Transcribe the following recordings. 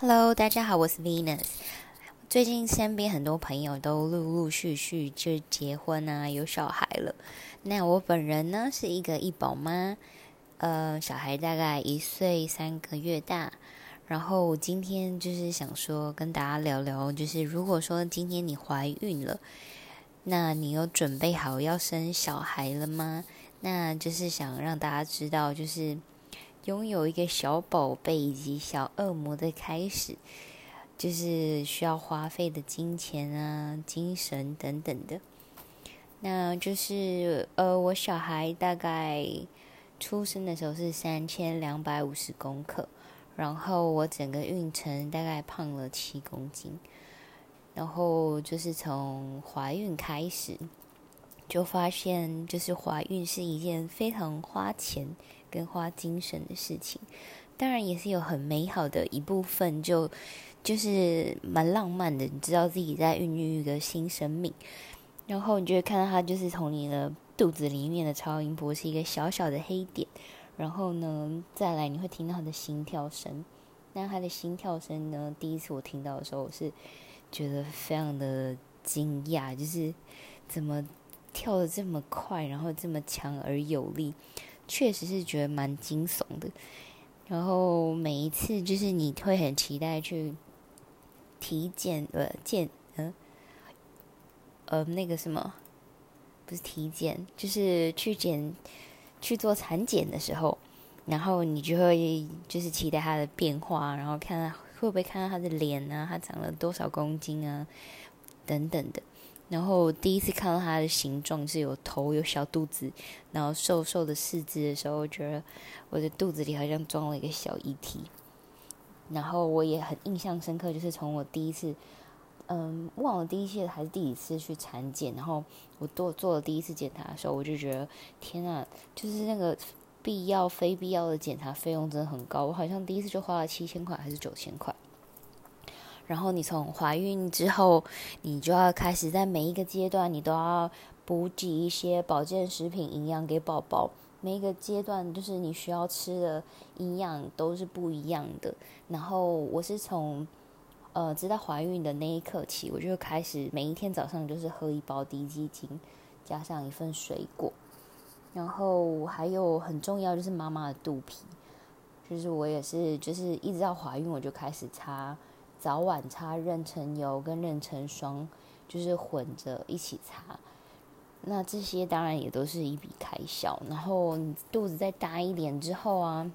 Hello，大家好，我是 Venus。最近身边很多朋友都陆陆续续就结婚啊，有小孩了。那我本人呢是一个一宝妈，呃，小孩大概一岁三个月大。然后今天就是想说跟大家聊聊，就是如果说今天你怀孕了，那你有准备好要生小孩了吗？那就是想让大家知道，就是。拥有一个小宝贝以及小恶魔的开始，就是需要花费的金钱啊、精神等等的。那就是呃，我小孩大概出生的时候是三千两百五十公克，然后我整个孕程大概胖了七公斤，然后就是从怀孕开始。就发现，就是怀孕是一件非常花钱跟花精神的事情，当然也是有很美好的一部分，就就是蛮浪漫的。你知道自己在孕育一个新生命，然后你就会看到它就是从你的肚子里面的超音波是一个小小的黑点，然后呢，再来你会听到它的心跳声。那它的心跳声呢，第一次我听到的时候，我是觉得非常的惊讶，就是怎么。跳的这么快，然后这么强而有力，确实是觉得蛮惊悚的。然后每一次就是你会很期待去体检，呃，检，嗯，呃，那个什么，不是体检，就是去检去做产检的时候，然后你就会就是期待他的变化，然后看会不会看到他的脸啊，他长了多少公斤啊，等等的。然后第一次看到它的形状是有头有小肚子，然后瘦瘦的四肢的时候，我觉得我的肚子里好像装了一个小遗体。然后我也很印象深刻，就是从我第一次，嗯，忘了第一次还是第几次去产检，然后我做做了第一次检查的时候，我就觉得天呐，就是那个必要非必要的检查费用真的很高，我好像第一次就花了七千块还是九千块。然后你从怀孕之后，你就要开始在每一个阶段，你都要补给一些保健食品、营养给宝宝。每一个阶段就是你需要吃的营养都是不一样的。然后我是从呃知道怀孕的那一刻起，我就开始每一天早上就是喝一包低基精，加上一份水果。然后还有很重要就是妈妈的肚皮，就是我也是就是一直到怀孕我就开始擦。早晚擦妊娠油跟妊娠霜，就是混着一起擦。那这些当然也都是一笔开销。然后你肚子再大一点之后啊，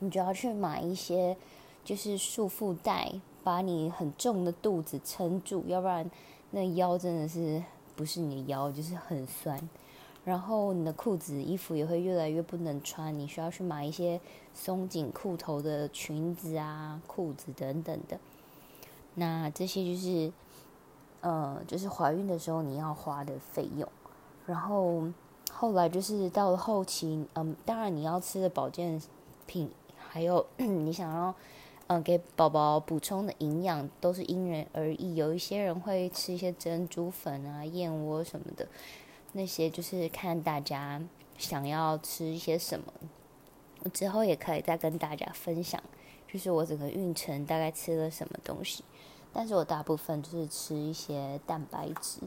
你就要去买一些就是束缚带，把你很重的肚子撑住，要不然那腰真的是不是你的腰，就是很酸。然后你的裤子、衣服也会越来越不能穿，你需要去买一些松紧裤头的裙子啊、裤子等等的。那这些就是，呃，就是怀孕的时候你要花的费用，然后后来就是到了后期，嗯，当然你要吃的保健品，还有 你想要，嗯，给宝宝补充的营养都是因人而异。有一些人会吃一些珍珠粉啊、燕窝什么的，那些就是看大家想要吃一些什么。我之后也可以再跟大家分享。就是我整个孕程大概吃了什么东西，但是我大部分就是吃一些蛋白质，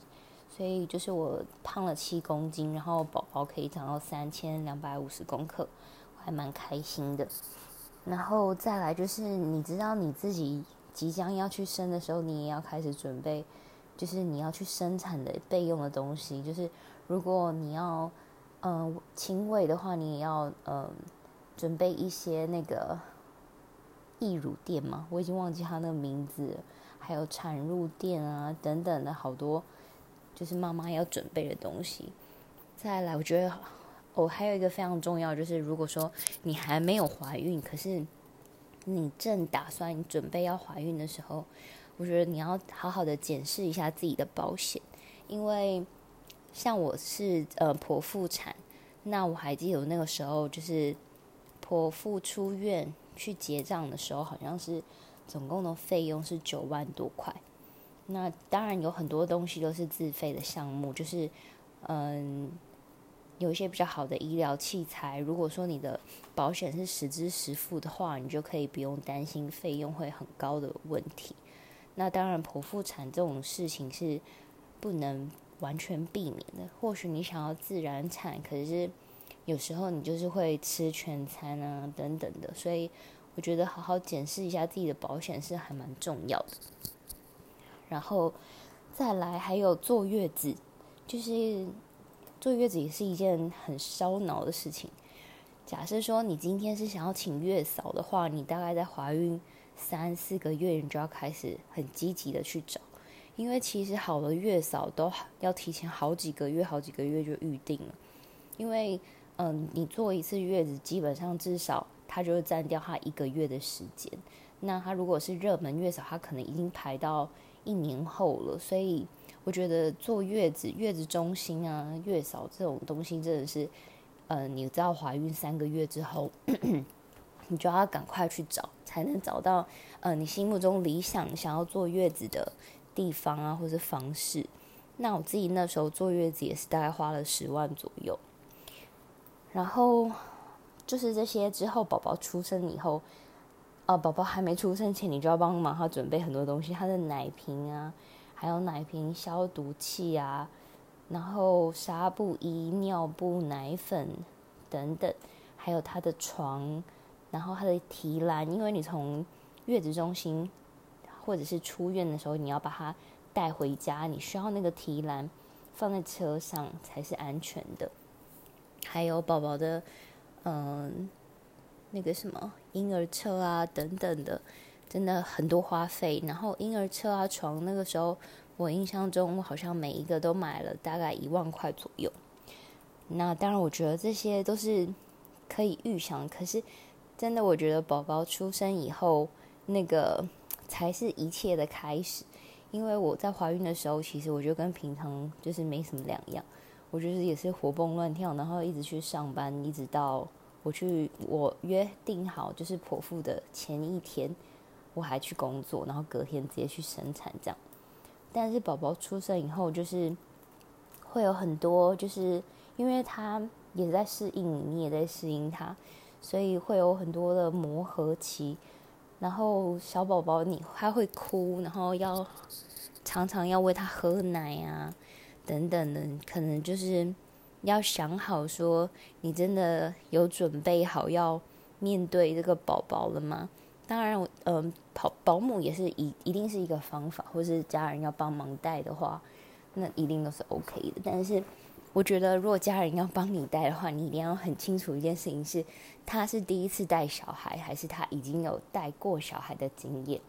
所以就是我胖了七公斤，然后宝宝可以长到三千两百五十公克，我还蛮开心的。然后再来就是你知道你自己即将要去生的时候，你也要开始准备，就是你要去生产的备用的东西，就是如果你要嗯亲喂的话，你也要嗯准备一些那个。溢乳垫嘛，我已经忘记它那个名字，还有产褥垫啊等等的好多，就是妈妈要准备的东西。再来，我觉得哦，还有一个非常重要，就是如果说你还没有怀孕，可是你正打算准备要怀孕的时候，我觉得你要好好的检视一下自己的保险，因为像我是呃剖腹产，那我还记得那个时候就是剖腹出院。去结账的时候，好像是总共的费用是九万多块。那当然有很多东西都是自费的项目，就是嗯，有一些比较好的医疗器材。如果说你的保险是实支实付的话，你就可以不用担心费用会很高的问题。那当然，剖腹产这种事情是不能完全避免的。或许你想要自然产，可是有时候你就是会吃全餐啊等等的。所以我觉得好好检视一下自己的保险是还蛮重要的。然后再来，还有坐月子，就是坐月子也是一件很烧脑的事情。假设说你今天是想要请月嫂的话，你大概在怀孕。三四个月，你就要开始很积极的去找，因为其实好的月嫂都要提前好几个月、好几个月就预定了。因为，嗯，你做一次月子，基本上至少它就会占掉它一个月的时间。那它如果是热门月嫂，它可能已经排到一年后了。所以，我觉得坐月子、月子中心啊、月嫂这种东西，真的是，呃，你知道怀孕三个月之后。你就要赶快去找，才能找到呃你心目中理想想要坐月子的地方啊，或是方式。那我自己那时候坐月子也是大概花了十万左右。然后就是这些之后，宝宝出生以后，呃，宝宝还没出生前，你就要帮忙他准备很多东西，他的奶瓶啊，还有奶瓶消毒器啊，然后纱布、衣、尿布、奶粉等等，还有他的床。然后他的提篮，因为你从月子中心或者是出院的时候，你要把它带回家，你需要那个提篮放在车上才是安全的。还有宝宝的，嗯，那个什么婴儿车啊等等的，真的很多花费。然后婴儿车啊床，那个时候我印象中好像每一个都买了大概一万块左右。那当然，我觉得这些都是可以预想，可是。真的，我觉得宝宝出生以后，那个才是一切的开始。因为我在怀孕的时候，其实我觉得跟平常就是没什么两样。我觉得也是活蹦乱跳，然后一直去上班，一直到我去我约定好就是剖腹的前一天，我还去工作，然后隔天直接去生产这样。但是宝宝出生以后，就是会有很多，就是因为他也在适应你，你也在适应他。所以会有很多的磨合期，然后小宝宝你他会哭，然后要常常要喂他喝奶啊，等等的，可能就是要想好说，你真的有准备好要面对这个宝宝了吗？当然，嗯，保保姆也是一一定是一个方法，或是家人要帮忙带的话，那一定都是 OK 的，但是。我觉得，如果家人要帮你带的话，你一定要很清楚一件事情：是他是第一次带小孩，还是他已经有带过小孩的经验。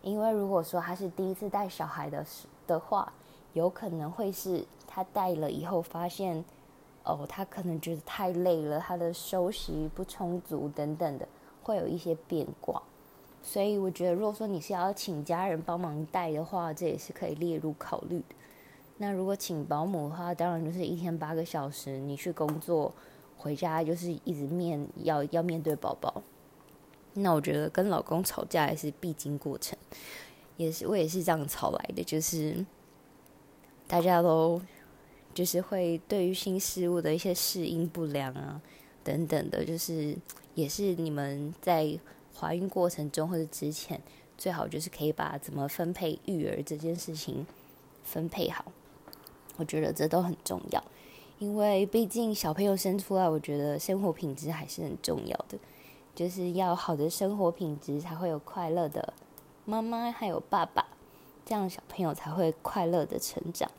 因为如果说他是第一次带小孩的的话，有可能会是他带了以后发现，哦，他可能觉得太累了，他的休息不充足等等的，会有一些变卦。所以我觉得，如果说你是要请家人帮忙带的话，这也是可以列入考虑的。那如果请保姆的话，当然就是一天八个小时，你去工作，回家就是一直面要要面对宝宝。那我觉得跟老公吵架也是必经过程，也是我也是这样吵来的，就是大家都就是会对于新事物的一些适应不良啊等等的，就是也是你们在怀孕过程中或者之前，最好就是可以把怎么分配育儿这件事情分配好。我觉得这都很重要，因为毕竟小朋友生出来，我觉得生活品质还是很重要的，就是要好的生活品质，才会有快乐的妈妈还有爸爸，这样小朋友才会快乐的成长。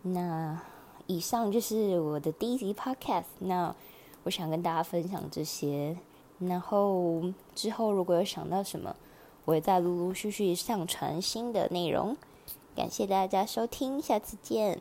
那以上就是我的第一集 podcast，那我想跟大家分享这些，然后之后如果有想到什么，我会再陆陆续续上传新的内容。感谢大家收听，下次见。